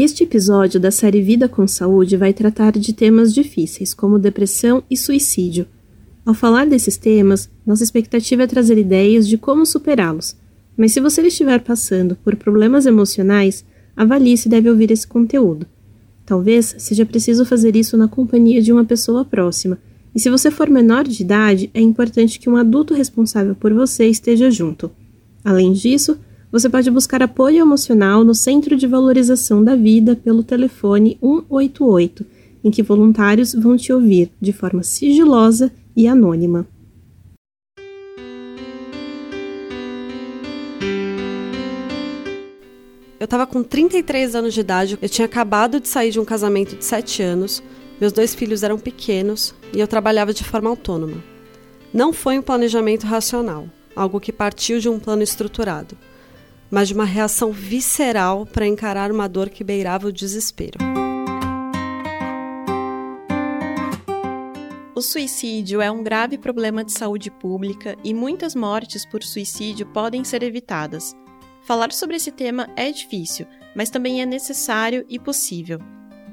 Este episódio da série Vida com Saúde vai tratar de temas difíceis, como depressão e suicídio. Ao falar desses temas, nossa expectativa é trazer ideias de como superá-los. Mas se você estiver passando por problemas emocionais, avalie se deve ouvir esse conteúdo. Talvez seja preciso fazer isso na companhia de uma pessoa próxima, e se você for menor de idade, é importante que um adulto responsável por você esteja junto. Além disso, você pode buscar apoio emocional no Centro de Valorização da Vida pelo telefone 188, em que voluntários vão te ouvir de forma sigilosa e anônima. Eu estava com 33 anos de idade, eu tinha acabado de sair de um casamento de 7 anos, meus dois filhos eram pequenos e eu trabalhava de forma autônoma. Não foi um planejamento racional, algo que partiu de um plano estruturado, mas de uma reação visceral para encarar uma dor que beirava o desespero. O suicídio é um grave problema de saúde pública e muitas mortes por suicídio podem ser evitadas. Falar sobre esse tema é difícil, mas também é necessário e possível.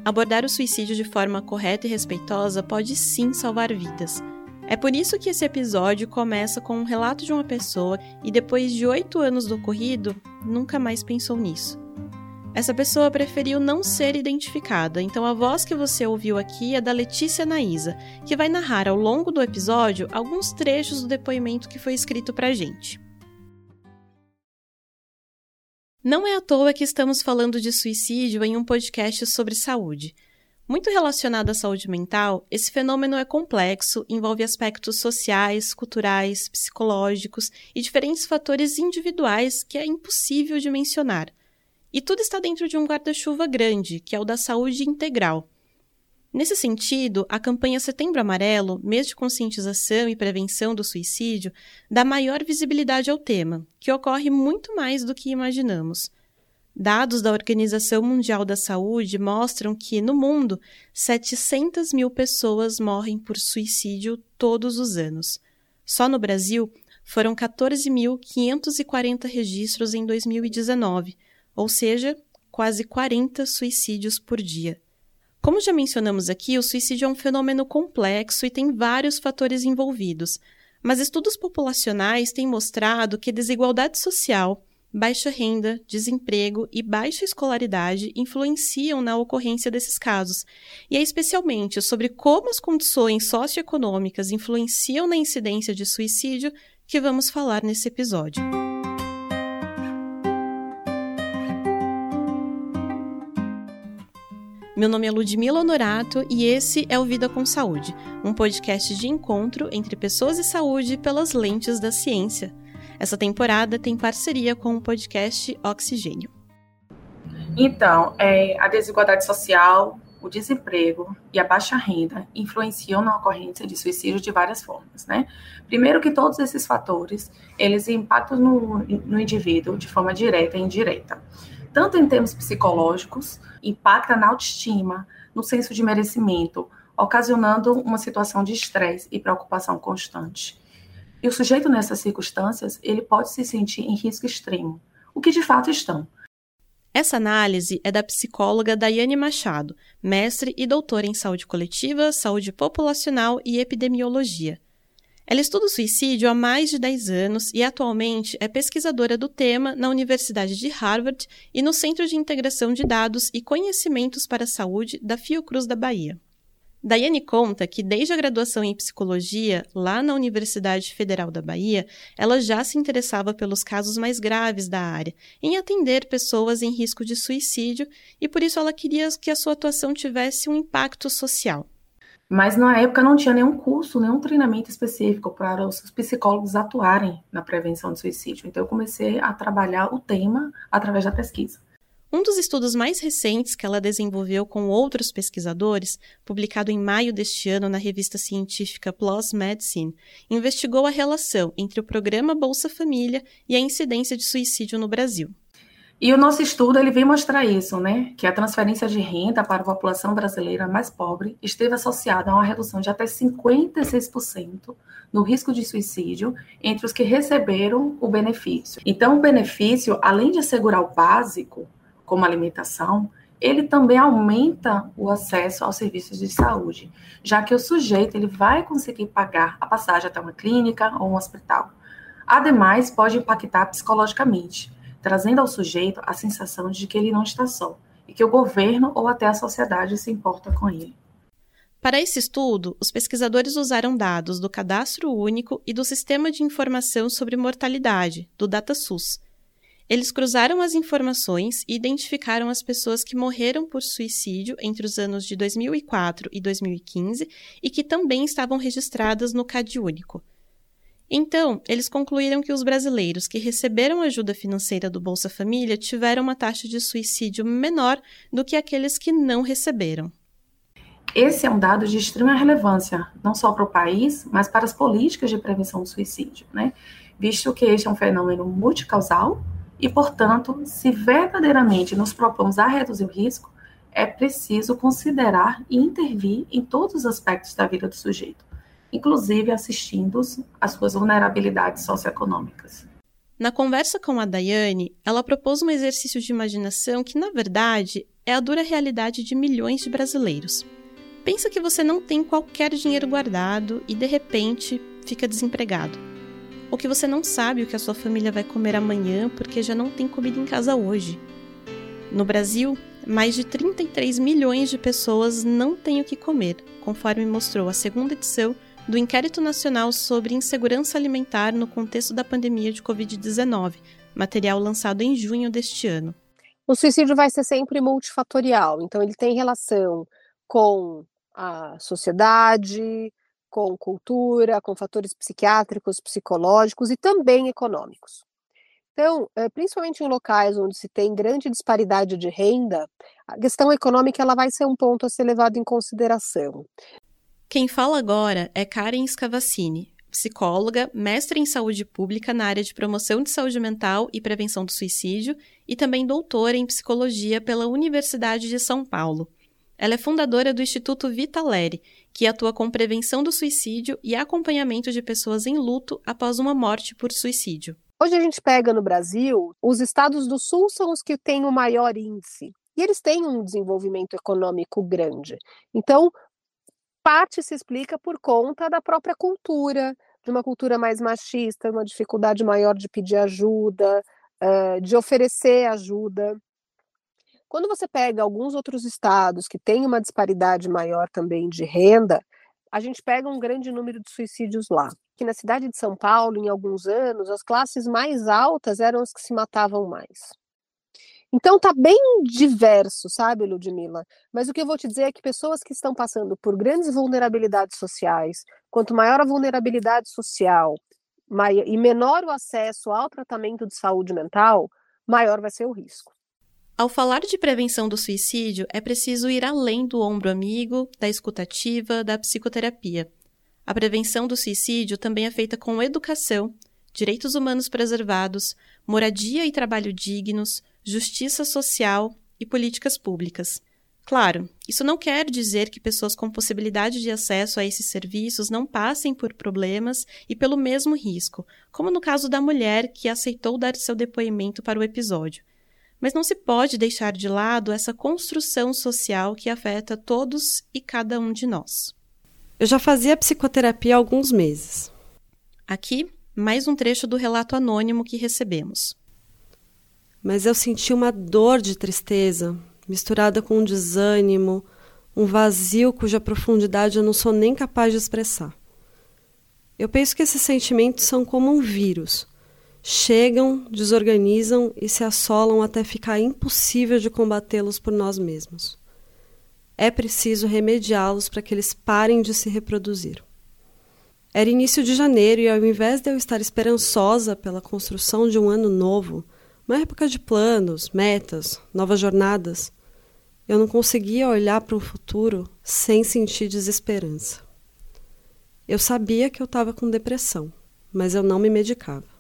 Abordar o suicídio de forma correta e respeitosa pode sim salvar vidas. É por isso que esse episódio começa com um relato de uma pessoa e depois de oito anos do ocorrido, nunca mais pensou nisso. Essa pessoa preferiu não ser identificada, então a voz que você ouviu aqui é da Letícia Naísa, que vai narrar ao longo do episódio alguns trechos do depoimento que foi escrito pra gente. Não é à toa que estamos falando de suicídio em um podcast sobre saúde. Muito relacionado à saúde mental, esse fenômeno é complexo, envolve aspectos sociais, culturais, psicológicos e diferentes fatores individuais que é impossível de mencionar. E tudo está dentro de um guarda-chuva grande, que é o da saúde integral. Nesse sentido, a campanha Setembro Amarelo, mês de conscientização e prevenção do suicídio, dá maior visibilidade ao tema, que ocorre muito mais do que imaginamos. Dados da Organização Mundial da Saúde mostram que, no mundo, 700 mil pessoas morrem por suicídio todos os anos. Só no Brasil, foram 14.540 registros em 2019, ou seja, quase 40 suicídios por dia. Como já mencionamos aqui, o suicídio é um fenômeno complexo e tem vários fatores envolvidos, mas estudos populacionais têm mostrado que desigualdade social, baixa renda, desemprego e baixa escolaridade influenciam na ocorrência desses casos, e é especialmente sobre como as condições socioeconômicas influenciam na incidência de suicídio que vamos falar nesse episódio. Meu nome é Ludmila Honorato e esse é o Vida com Saúde, um podcast de encontro entre pessoas e saúde pelas lentes da ciência. Essa temporada tem parceria com o podcast Oxigênio. Então, é, a desigualdade social, o desemprego e a baixa renda influenciam na ocorrência de suicídio de várias formas, né? Primeiro que todos esses fatores, eles impactam no, no indivíduo de forma direta e indireta tanto em termos psicológicos, impacta na autoestima, no senso de merecimento, ocasionando uma situação de estresse e preocupação constante. E o sujeito nessas circunstâncias, ele pode se sentir em risco extremo, o que de fato estão. Essa análise é da psicóloga Daiane Machado, mestre e doutora em saúde coletiva, saúde populacional e epidemiologia. Ela estuda o suicídio há mais de 10 anos e atualmente é pesquisadora do tema na Universidade de Harvard e no Centro de Integração de Dados e Conhecimentos para a Saúde da Fiocruz da Bahia. Daiane conta que, desde a graduação em psicologia, lá na Universidade Federal da Bahia, ela já se interessava pelos casos mais graves da área, em atender pessoas em risco de suicídio, e por isso ela queria que a sua atuação tivesse um impacto social. Mas na época não tinha nenhum curso, nenhum treinamento específico para os psicólogos atuarem na prevenção do suicídio. Então eu comecei a trabalhar o tema através da pesquisa. Um dos estudos mais recentes que ela desenvolveu com outros pesquisadores, publicado em maio deste ano na revista científica PLOS Medicine, investigou a relação entre o programa Bolsa Família e a incidência de suicídio no Brasil. E o nosso estudo ele vem mostrar isso, né? Que a transferência de renda para a população brasileira mais pobre esteve associada a uma redução de até 56% no risco de suicídio entre os que receberam o benefício. Então, o benefício, além de assegurar o básico, como alimentação, ele também aumenta o acesso aos serviços de saúde, já que o sujeito ele vai conseguir pagar a passagem até uma clínica ou um hospital. Ademais, pode impactar psicologicamente, trazendo ao sujeito a sensação de que ele não está só e que o governo ou até a sociedade se importa com ele. Para esse estudo, os pesquisadores usaram dados do Cadastro Único e do Sistema de Informação sobre Mortalidade, do DataSUS. Eles cruzaram as informações e identificaram as pessoas que morreram por suicídio entre os anos de 2004 e 2015 e que também estavam registradas no CadÚnico. Então, eles concluíram que os brasileiros que receberam ajuda financeira do Bolsa Família tiveram uma taxa de suicídio menor do que aqueles que não receberam. Esse é um dado de extrema relevância, não só para o país, mas para as políticas de prevenção do suicídio, né? Visto que este é um fenômeno multicausal e, portanto, se verdadeiramente nos propomos a reduzir o risco, é preciso considerar e intervir em todos os aspectos da vida do sujeito inclusive assistindo às suas vulnerabilidades socioeconômicas. Na conversa com a Daiane, ela propôs um exercício de imaginação que, na verdade, é a dura realidade de milhões de brasileiros. Pensa que você não tem qualquer dinheiro guardado e, de repente, fica desempregado. Ou que você não sabe o que a sua família vai comer amanhã porque já não tem comida em casa hoje. No Brasil, mais de 33 milhões de pessoas não têm o que comer, conforme mostrou a segunda edição do Inquérito Nacional sobre Insegurança Alimentar no contexto da pandemia de Covid-19, material lançado em junho deste ano. O suicídio vai ser sempre multifatorial, então ele tem relação com a sociedade, com cultura, com fatores psiquiátricos, psicológicos e também econômicos. Então, eh, principalmente em locais onde se tem grande disparidade de renda, a questão econômica ela vai ser um ponto a ser levado em consideração. Quem fala agora é Karen Scavacini, psicóloga, mestre em saúde pública na área de promoção de saúde mental e prevenção do suicídio e também doutora em psicologia pela Universidade de São Paulo. Ela é fundadora do Instituto Vitaleri, que atua com prevenção do suicídio e acompanhamento de pessoas em luto após uma morte por suicídio. Hoje a gente pega no Brasil, os estados do sul são os que têm o maior índice. E eles têm um desenvolvimento econômico grande. Então, parte se explica por conta da própria cultura, de uma cultura mais machista, uma dificuldade maior de pedir ajuda, de oferecer ajuda. Quando você pega alguns outros estados que têm uma disparidade maior também de renda, a gente pega um grande número de suicídios lá. Que na cidade de São Paulo, em alguns anos, as classes mais altas eram as que se matavam mais. Então tá bem diverso, sabe, Ludmila? Mas o que eu vou te dizer é que pessoas que estão passando por grandes vulnerabilidades sociais, quanto maior a vulnerabilidade social e menor o acesso ao tratamento de saúde mental, maior vai ser o risco. Ao falar de prevenção do suicídio, é preciso ir além do ombro amigo, da escutativa, da psicoterapia. A prevenção do suicídio também é feita com educação, direitos humanos preservados, moradia e trabalho dignos, justiça social e políticas públicas. Claro, isso não quer dizer que pessoas com possibilidade de acesso a esses serviços não passem por problemas e pelo mesmo risco, como no caso da mulher que aceitou dar seu depoimento para o episódio. Mas não se pode deixar de lado essa construção social que afeta todos e cada um de nós. Eu já fazia psicoterapia há alguns meses. Aqui, mais um trecho do relato anônimo que recebemos mas eu senti uma dor de tristeza, misturada com um desânimo, um vazio cuja profundidade eu não sou nem capaz de expressar. Eu penso que esses sentimentos são como um vírus. Chegam, desorganizam e se assolam até ficar impossível de combatê-los por nós mesmos. É preciso remediá-los para que eles parem de se reproduzir. Era início de janeiro e, ao invés de eu estar esperançosa pela construção de um ano novo, uma época de planos, metas, novas jornadas. Eu não conseguia olhar para um futuro sem sentir desesperança. Eu sabia que eu estava com depressão, mas eu não me medicava.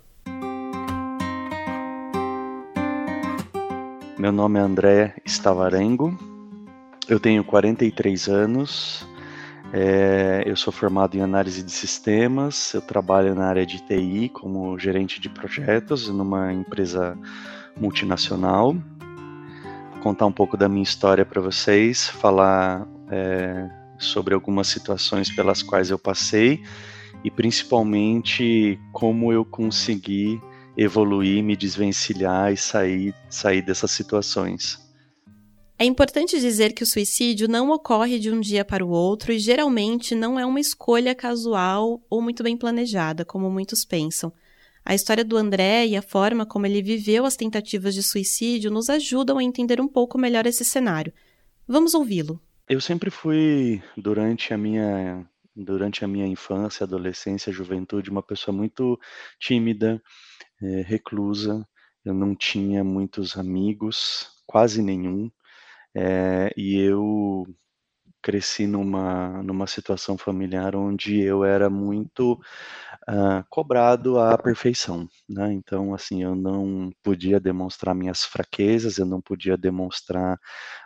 Meu nome é André Stavarengo, eu tenho 43 anos, é, eu sou formado em análise de sistemas, eu trabalho na área de TI como gerente de projetos numa empresa multinacional. contar um pouco da minha história para vocês, falar é, sobre algumas situações pelas quais eu passei e principalmente como eu consegui evoluir, me desvencilhar e sair, sair dessas situações. É importante dizer que o suicídio não ocorre de um dia para o outro e geralmente não é uma escolha casual ou muito bem planejada, como muitos pensam. A história do André e a forma como ele viveu as tentativas de suicídio nos ajudam a entender um pouco melhor esse cenário. Vamos ouvi-lo. Eu sempre fui, durante a minha durante a minha infância, adolescência, juventude, uma pessoa muito tímida, é, reclusa. Eu não tinha muitos amigos, quase nenhum. É, e eu cresci numa, numa situação familiar onde eu era muito uh, cobrado à perfeição, né? Então, assim, eu não podia demonstrar minhas fraquezas, eu não podia demonstrar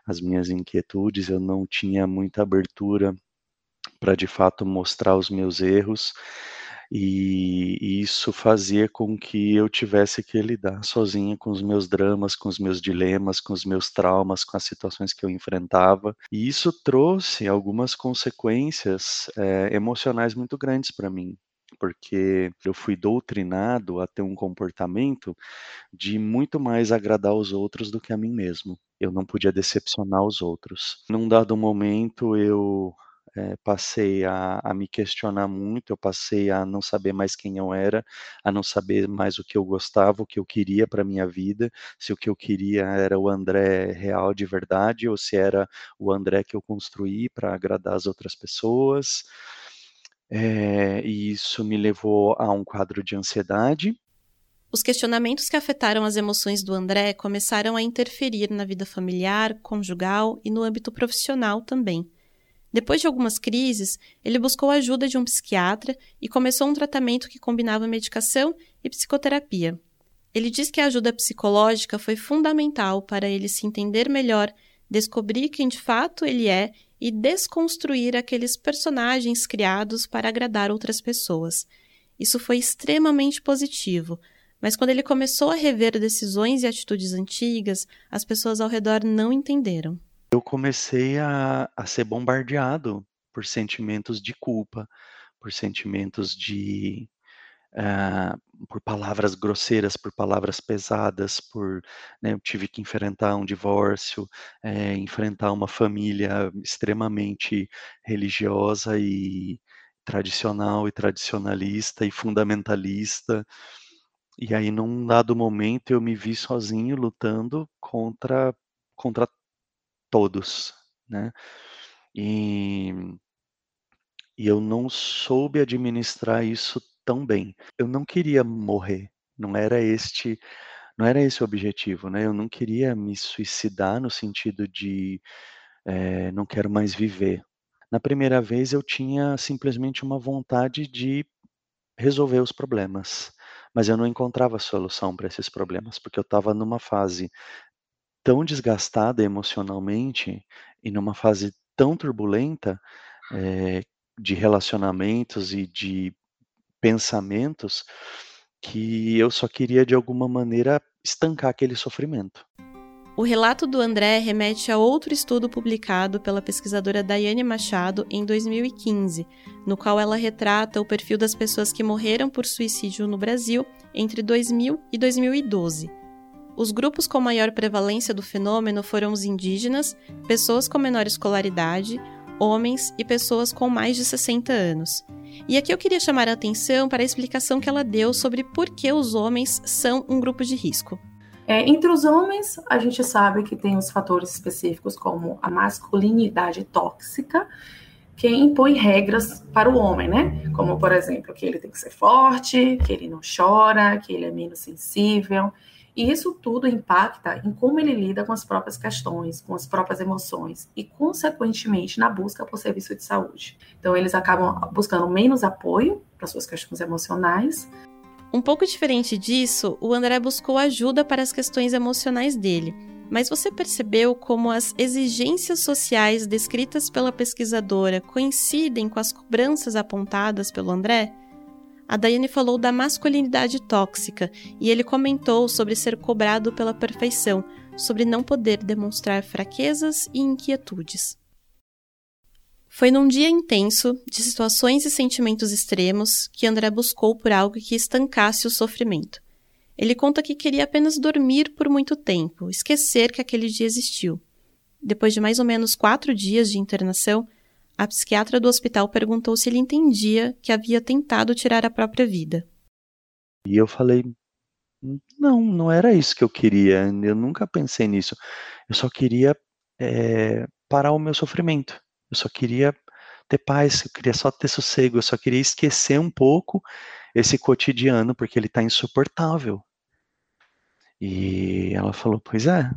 as minhas inquietudes, eu não tinha muita abertura para de fato mostrar os meus erros. E isso fazia com que eu tivesse que lidar sozinha com os meus dramas, com os meus dilemas, com os meus traumas, com as situações que eu enfrentava. E isso trouxe algumas consequências é, emocionais muito grandes para mim porque eu fui doutrinado a ter um comportamento de muito mais agradar os outros do que a mim mesmo. Eu não podia decepcionar os outros. Num dado momento, eu é, passei a, a, me questionar muito, eu passei a não saber mais quem eu era, a não saber mais o que eu gostava, o que eu queria para minha vida, se o que eu queria era o André real de verdade ou se era o André que eu construí para agradar as outras pessoas. É, e isso me levou a um quadro de ansiedade. Os questionamentos que afetaram as emoções do André começaram a interferir na vida familiar, conjugal e no âmbito profissional também. Depois de algumas crises, ele buscou a ajuda de um psiquiatra e começou um tratamento que combinava medicação e psicoterapia. Ele diz que a ajuda psicológica foi fundamental para ele se entender melhor, descobrir quem de fato ele é e desconstruir aqueles personagens criados para agradar outras pessoas. Isso foi extremamente positivo, mas quando ele começou a rever decisões e atitudes antigas, as pessoas ao redor não entenderam eu comecei a, a ser bombardeado por sentimentos de culpa, por sentimentos de. Uh, por palavras grosseiras, por palavras pesadas, por né, eu tive que enfrentar um divórcio, é, enfrentar uma família extremamente religiosa e tradicional e tradicionalista e fundamentalista. E aí, num dado momento, eu me vi sozinho lutando contra contra todos, né? E, e eu não soube administrar isso tão bem. Eu não queria morrer, não era este não era esse o objetivo, né? Eu não queria me suicidar no sentido de é, não quero mais viver. Na primeira vez eu tinha simplesmente uma vontade de resolver os problemas, mas eu não encontrava solução para esses problemas, porque eu estava numa fase tão desgastada emocionalmente e numa fase tão turbulenta é, de relacionamentos e de pensamentos que eu só queria de alguma maneira estancar aquele sofrimento. O relato do André remete a outro estudo publicado pela pesquisadora Daiane Machado em 2015, no qual ela retrata o perfil das pessoas que morreram por suicídio no Brasil entre 2000 e 2012. Os grupos com maior prevalência do fenômeno foram os indígenas, pessoas com menor escolaridade, homens e pessoas com mais de 60 anos. E aqui eu queria chamar a atenção para a explicação que ela deu sobre por que os homens são um grupo de risco. É, entre os homens, a gente sabe que tem os fatores específicos como a masculinidade tóxica, que impõe regras para o homem, né? Como, por exemplo, que ele tem que ser forte, que ele não chora, que ele é menos sensível, e isso tudo impacta em como ele lida com as próprias questões, com as próprias emoções e, consequentemente, na busca por serviço de saúde. Então, eles acabam buscando menos apoio para suas questões emocionais. Um pouco diferente disso, o André buscou ajuda para as questões emocionais dele. Mas você percebeu como as exigências sociais descritas pela pesquisadora coincidem com as cobranças apontadas pelo André? A Daiane falou da masculinidade tóxica e ele comentou sobre ser cobrado pela perfeição, sobre não poder demonstrar fraquezas e inquietudes. Foi num dia intenso, de situações e sentimentos extremos, que André buscou por algo que estancasse o sofrimento. Ele conta que queria apenas dormir por muito tempo, esquecer que aquele dia existiu. Depois de mais ou menos quatro dias de internação, a psiquiatra do hospital perguntou se ele entendia que havia tentado tirar a própria vida. E eu falei: não, não era isso que eu queria. Eu nunca pensei nisso. Eu só queria é, parar o meu sofrimento. Eu só queria ter paz, eu queria só ter sossego, eu só queria esquecer um pouco esse cotidiano, porque ele está insuportável. E ela falou: Pois é,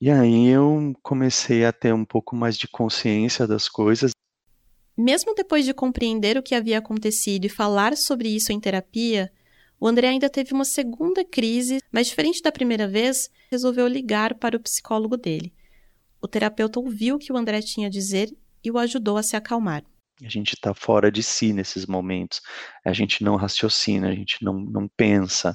e aí eu comecei a ter um pouco mais de consciência das coisas. Mesmo depois de compreender o que havia acontecido e falar sobre isso em terapia, o André ainda teve uma segunda crise, mas diferente da primeira vez, resolveu ligar para o psicólogo dele. O terapeuta ouviu o que o André tinha a dizer e o ajudou a se acalmar. A gente está fora de si nesses momentos. A gente não raciocina, a gente não, não pensa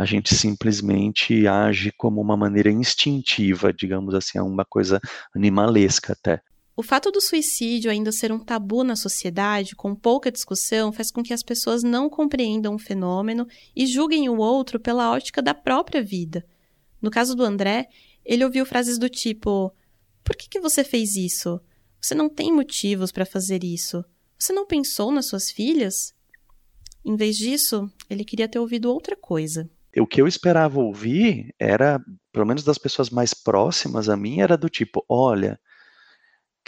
a gente simplesmente age como uma maneira instintiva, digamos assim, é uma coisa animalesca até. O fato do suicídio ainda ser um tabu na sociedade, com pouca discussão, faz com que as pessoas não compreendam o fenômeno e julguem o outro pela ótica da própria vida. No caso do André, ele ouviu frases do tipo: Por que, que você fez isso? Você não tem motivos para fazer isso. Você não pensou nas suas filhas? Em vez disso, ele queria ter ouvido outra coisa o que eu esperava ouvir era, pelo menos das pessoas mais próximas a mim, era do tipo: olha,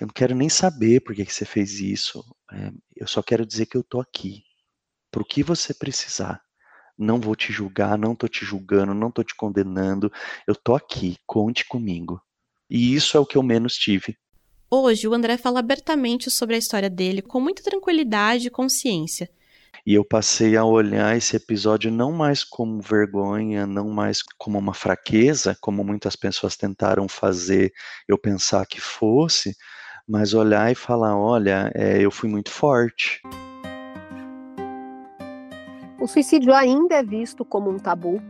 eu não quero nem saber por que, que você fez isso, é, eu só quero dizer que eu tô aqui, para o que você precisar. Não vou te julgar, não tô te julgando, não tô te condenando, eu tô aqui, conte comigo. E isso é o que eu menos tive. Hoje, o André fala abertamente sobre a história dele com muita tranquilidade e consciência e eu passei a olhar esse episódio não mais como vergonha, não mais como uma fraqueza, como muitas pessoas tentaram fazer eu pensar que fosse, mas olhar e falar: olha, é, eu fui muito forte. O suicídio ainda é visto como um tabu.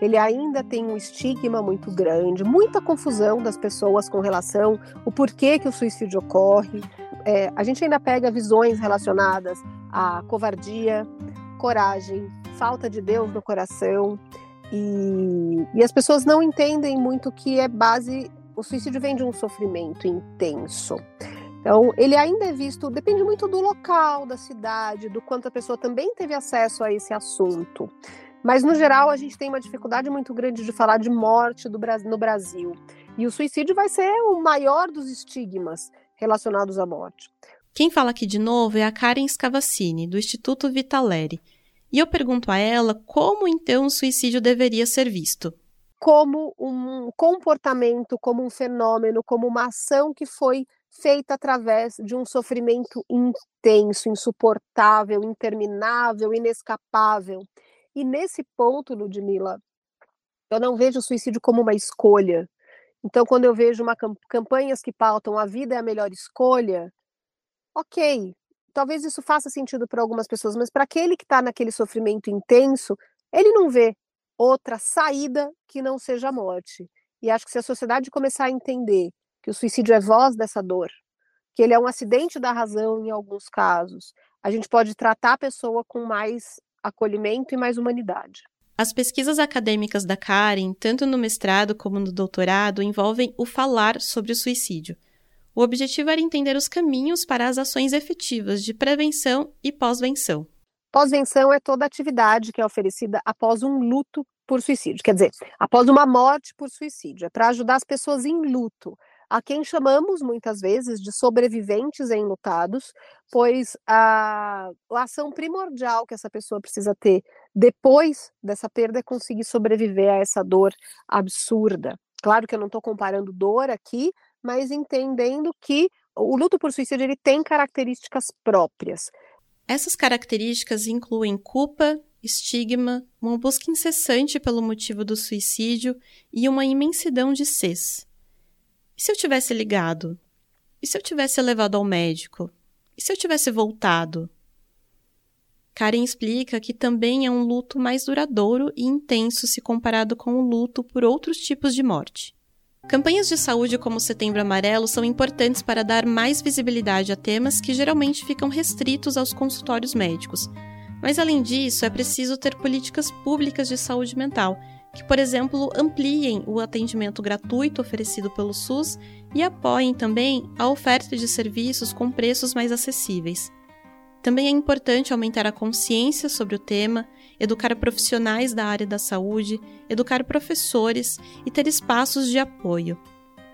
Ele ainda tem um estigma muito grande, muita confusão das pessoas com relação ao porquê que o suicídio ocorre. É, a gente ainda pega visões relacionadas a covardia, coragem, falta de Deus no coração. E, e as pessoas não entendem muito que é base. O suicídio vem de um sofrimento intenso. Então, ele ainda é visto, depende muito do local, da cidade, do quanto a pessoa também teve acesso a esse assunto. Mas, no geral, a gente tem uma dificuldade muito grande de falar de morte do, no Brasil. E o suicídio vai ser o maior dos estigmas relacionados à morte. Quem fala aqui de novo é a Karen Scavacini, do Instituto Vitaleri. E eu pergunto a ela como então o suicídio deveria ser visto. Como um comportamento, como um fenômeno, como uma ação que foi feita através de um sofrimento intenso, insuportável, interminável, inescapável. E nesse ponto, Ludmilla, eu não vejo o suicídio como uma escolha. Então, quando eu vejo uma campanhas que pautam a vida é a melhor escolha, ok, talvez isso faça sentido para algumas pessoas, mas para aquele que está naquele sofrimento intenso, ele não vê outra saída que não seja a morte. E acho que se a sociedade começar a entender que o suicídio é voz dessa dor, que ele é um acidente da razão em alguns casos, a gente pode tratar a pessoa com mais acolhimento e mais humanidade. As pesquisas acadêmicas da Karen, tanto no mestrado como no doutorado, envolvem o falar sobre o suicídio. O objetivo era entender os caminhos para as ações efetivas de prevenção e pós-venção. Pós-venção é toda atividade que é oferecida após um luto por suicídio, quer dizer, após uma morte por suicídio. É para ajudar as pessoas em luto, a quem chamamos muitas vezes de sobreviventes enlutados, pois a, a ação primordial que essa pessoa precisa ter depois dessa perda é conseguir sobreviver a essa dor absurda. Claro que eu não estou comparando dor aqui, mas entendendo que o luto por suicídio ele tem características próprias. Essas características incluem culpa, estigma, uma busca incessante pelo motivo do suicídio e uma imensidão de ses. E se eu tivesse ligado? E se eu tivesse levado ao médico? E se eu tivesse voltado? Karen explica que também é um luto mais duradouro e intenso se comparado com o luto por outros tipos de morte. Campanhas de saúde como o Setembro Amarelo são importantes para dar mais visibilidade a temas que geralmente ficam restritos aos consultórios médicos. Mas, além disso, é preciso ter políticas públicas de saúde mental, que, por exemplo, ampliem o atendimento gratuito oferecido pelo SUS e apoiem também a oferta de serviços com preços mais acessíveis. Também é importante aumentar a consciência sobre o tema, educar profissionais da área da saúde, educar professores e ter espaços de apoio.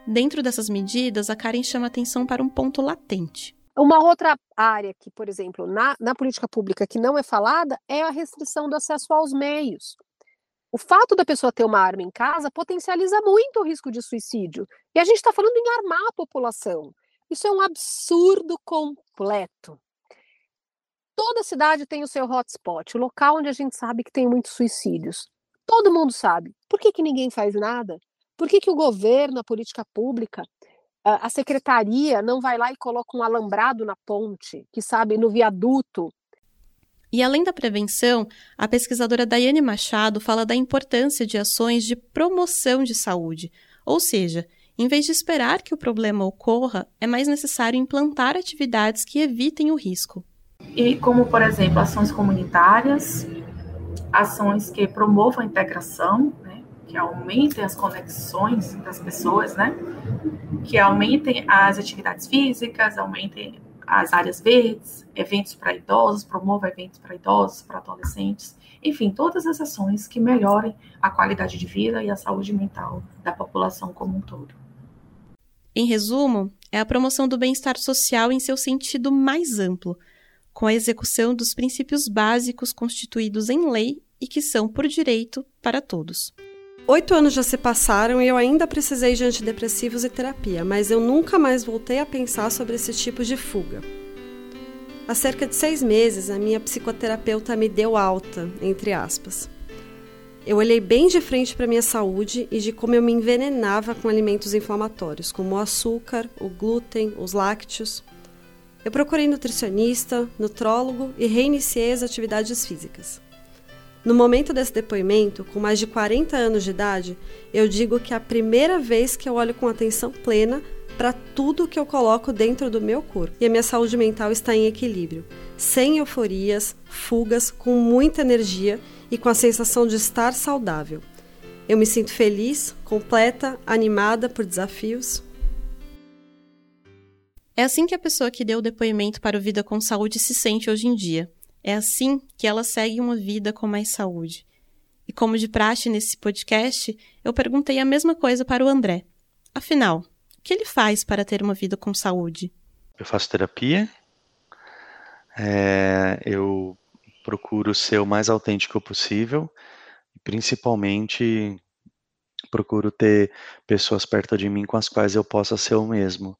Dentro dessas medidas, a Karen chama atenção para um ponto latente. Uma outra área que, por exemplo, na, na política pública que não é falada é a restrição do acesso aos meios. O fato da pessoa ter uma arma em casa potencializa muito o risco de suicídio. E a gente está falando em armar a população. Isso é um absurdo completo. Toda cidade tem o seu hotspot, o local onde a gente sabe que tem muitos suicídios. Todo mundo sabe. Por que, que ninguém faz nada? Por que, que o governo, a política pública, a secretaria não vai lá e coloca um alambrado na ponte, que sabe, no viaduto? E além da prevenção, a pesquisadora Daiane Machado fala da importância de ações de promoção de saúde, ou seja, em vez de esperar que o problema ocorra, é mais necessário implantar atividades que evitem o risco e como, por exemplo, ações comunitárias, ações que promovam a integração, né, que aumentem as conexões das pessoas, né, que aumentem as atividades físicas, aumentem as áreas verdes, eventos para idosos, promova eventos para idosos, para adolescentes, enfim, todas as ações que melhorem a qualidade de vida e a saúde mental da população como um todo. Em resumo, é a promoção do bem-estar social em seu sentido mais amplo, com a execução dos princípios básicos constituídos em lei e que são por direito para todos. Oito anos já se passaram e eu ainda precisei de antidepressivos e terapia, mas eu nunca mais voltei a pensar sobre esse tipo de fuga. Há cerca de seis meses, a minha psicoterapeuta me deu alta, entre aspas. Eu olhei bem de frente para minha saúde e de como eu me envenenava com alimentos inflamatórios, como o açúcar, o glúten, os lácteos. Eu procurei nutricionista, nutrólogo e reiniciei as atividades físicas. No momento desse depoimento, com mais de 40 anos de idade, eu digo que é a primeira vez que eu olho com atenção plena para tudo que eu coloco dentro do meu corpo. E a minha saúde mental está em equilíbrio, sem euforias, fugas, com muita energia e com a sensação de estar saudável. Eu me sinto feliz, completa, animada por desafios, é assim que a pessoa que deu o depoimento para o Vida com Saúde se sente hoje em dia. É assim que ela segue uma vida com mais saúde. E como de praxe nesse podcast, eu perguntei a mesma coisa para o André. Afinal, o que ele faz para ter uma vida com saúde? Eu faço terapia, é, eu procuro ser o mais autêntico possível, principalmente procuro ter pessoas perto de mim com as quais eu possa ser o mesmo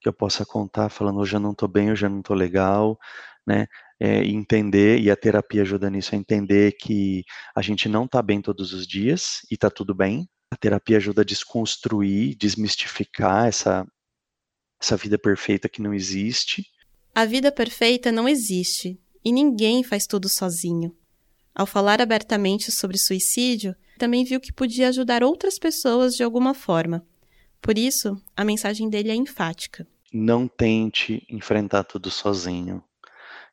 que eu possa contar falando hoje eu não estou bem, hoje eu não estou legal, né? É, entender, e a terapia ajuda nisso, a entender que a gente não está bem todos os dias e está tudo bem. A terapia ajuda a desconstruir, desmistificar essa, essa vida perfeita que não existe. A vida perfeita não existe e ninguém faz tudo sozinho. Ao falar abertamente sobre suicídio, também viu que podia ajudar outras pessoas de alguma forma. Por isso, a mensagem dele é enfática. Não tente enfrentar tudo sozinho.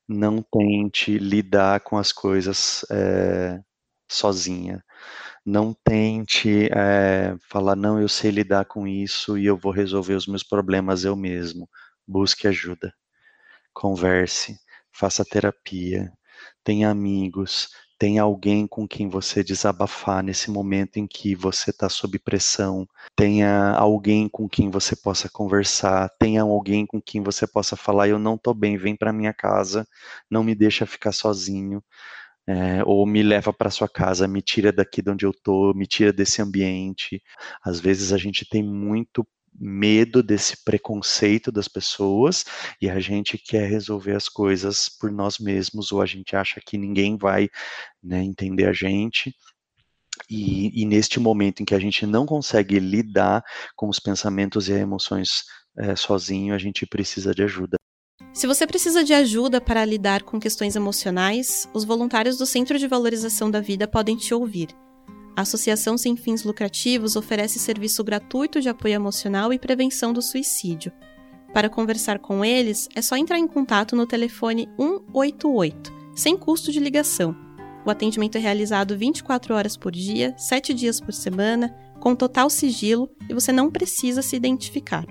Não tente lidar com as coisas é, sozinha. Não tente é, falar, não, eu sei lidar com isso e eu vou resolver os meus problemas eu mesmo. Busque ajuda. Converse, faça terapia, tenha amigos, tem alguém com quem você desabafar nesse momento em que você está sob pressão, tenha alguém com quem você possa conversar, tenha alguém com quem você possa falar: eu não estou bem, vem para minha casa, não me deixa ficar sozinho. É, ou me leva para sua casa, me tira daqui de onde eu tô, me tira desse ambiente. Às vezes a gente tem muito medo desse preconceito das pessoas e a gente quer resolver as coisas por nós mesmos ou a gente acha que ninguém vai né, entender a gente. E, e, neste momento em que a gente não consegue lidar com os pensamentos e emoções é, sozinho, a gente precisa de ajuda. Se você precisa de ajuda para lidar com questões emocionais, os voluntários do Centro de Valorização da Vida podem te ouvir. A Associação Sem Fins Lucrativos oferece serviço gratuito de apoio emocional e prevenção do suicídio. Para conversar com eles, é só entrar em contato no telefone 188, sem custo de ligação. O atendimento é realizado 24 horas por dia, 7 dias por semana, com total sigilo e você não precisa se identificar.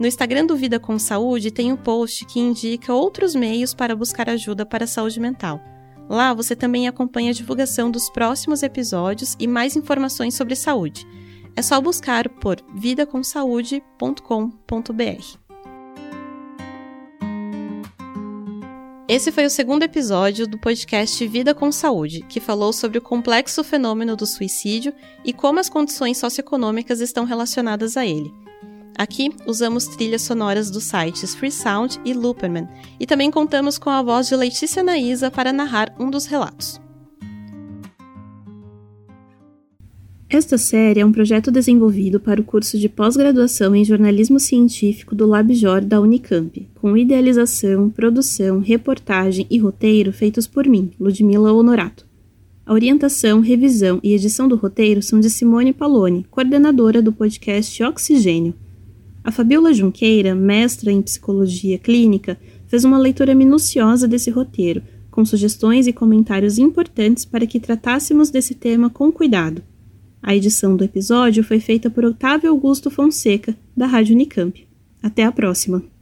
No Instagram do Vida com Saúde tem um post que indica outros meios para buscar ajuda para a saúde mental. Lá você também acompanha a divulgação dos próximos episódios e mais informações sobre saúde. É só buscar por vidacomsaude.com.br. Esse foi o segundo episódio do podcast Vida com Saúde, que falou sobre o complexo fenômeno do suicídio e como as condições socioeconômicas estão relacionadas a ele. Aqui usamos trilhas sonoras dos sites Freesound e Looperman, e também contamos com a voz de Letícia Naísa para narrar um dos relatos. Esta série é um projeto desenvolvido para o curso de pós-graduação em jornalismo científico do LabJOR da Unicamp, com idealização, produção, reportagem e roteiro feitos por mim, Ludmila Honorato. A orientação, revisão e edição do roteiro são de Simone Paloni, coordenadora do podcast Oxigênio. A Fabiola Junqueira, mestra em psicologia clínica, fez uma leitura minuciosa desse roteiro, com sugestões e comentários importantes para que tratássemos desse tema com cuidado. A edição do episódio foi feita por Otávio Augusto Fonseca, da Rádio Unicamp. Até a próxima!